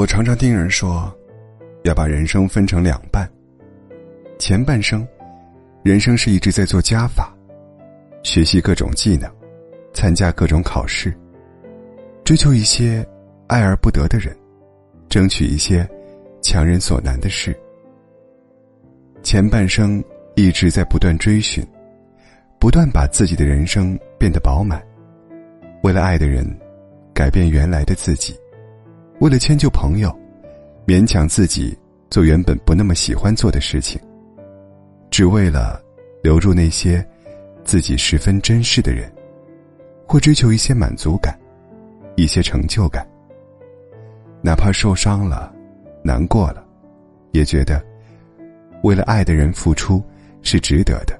我常常听人说，要把人生分成两半。前半生，人生是一直在做加法，学习各种技能，参加各种考试，追求一些爱而不得的人，争取一些强人所难的事。前半生一直在不断追寻，不断把自己的人生变得饱满，为了爱的人，改变原来的自己。为了迁就朋友，勉强自己做原本不那么喜欢做的事情，只为了留住那些自己十分珍视的人，或追求一些满足感、一些成就感。哪怕受伤了、难过了，也觉得为了爱的人付出是值得的。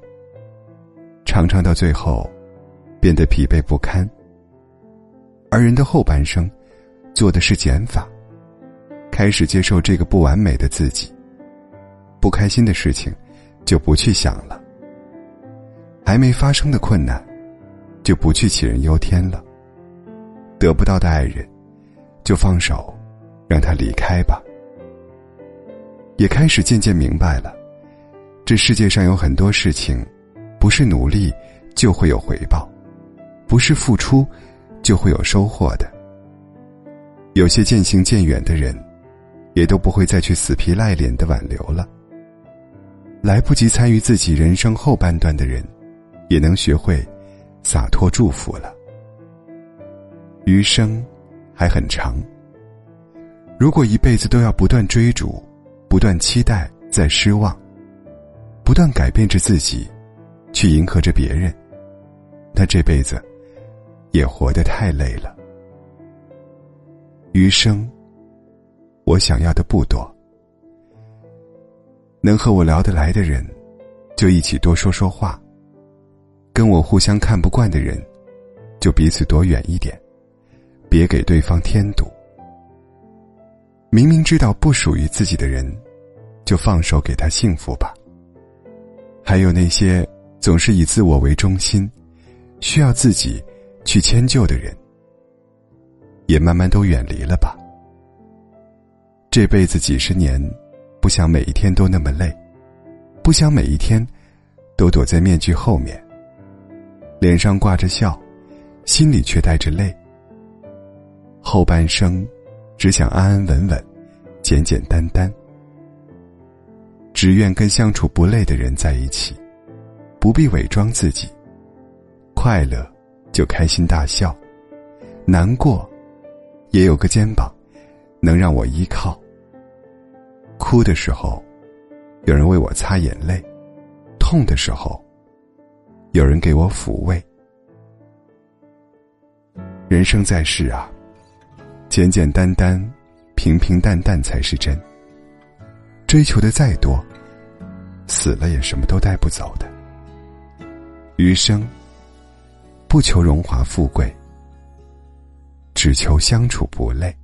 常常到最后，变得疲惫不堪。而人的后半生。做的是减法，开始接受这个不完美的自己。不开心的事情，就不去想了；还没发生的困难，就不去杞人忧天了。得不到的爱人，就放手，让他离开吧。也开始渐渐明白了，这世界上有很多事情，不是努力就会有回报，不是付出就会有收获的。有些渐行渐远的人，也都不会再去死皮赖脸的挽留了。来不及参与自己人生后半段的人，也能学会洒脱祝福了。余生还很长。如果一辈子都要不断追逐、不断期待、再失望，不断改变着自己，去迎合着别人，那这辈子也活得太累了。余生，我想要的不多。能和我聊得来的人，就一起多说说话；跟我互相看不惯的人，就彼此躲远一点，别给对方添堵。明明知道不属于自己的人，就放手给他幸福吧。还有那些总是以自我为中心，需要自己去迁就的人。也慢慢都远离了吧。这辈子几十年，不想每一天都那么累，不想每一天都躲在面具后面，脸上挂着笑，心里却带着泪。后半生，只想安安稳稳，简简单单，只愿跟相处不累的人在一起，不必伪装自己。快乐就开心大笑，难过。也有个肩膀，能让我依靠。哭的时候，有人为我擦眼泪；痛的时候，有人给我抚慰。人生在世啊，简简单单、平平淡淡才是真。追求的再多，死了也什么都带不走的。余生，不求荣华富贵。只求相处不累。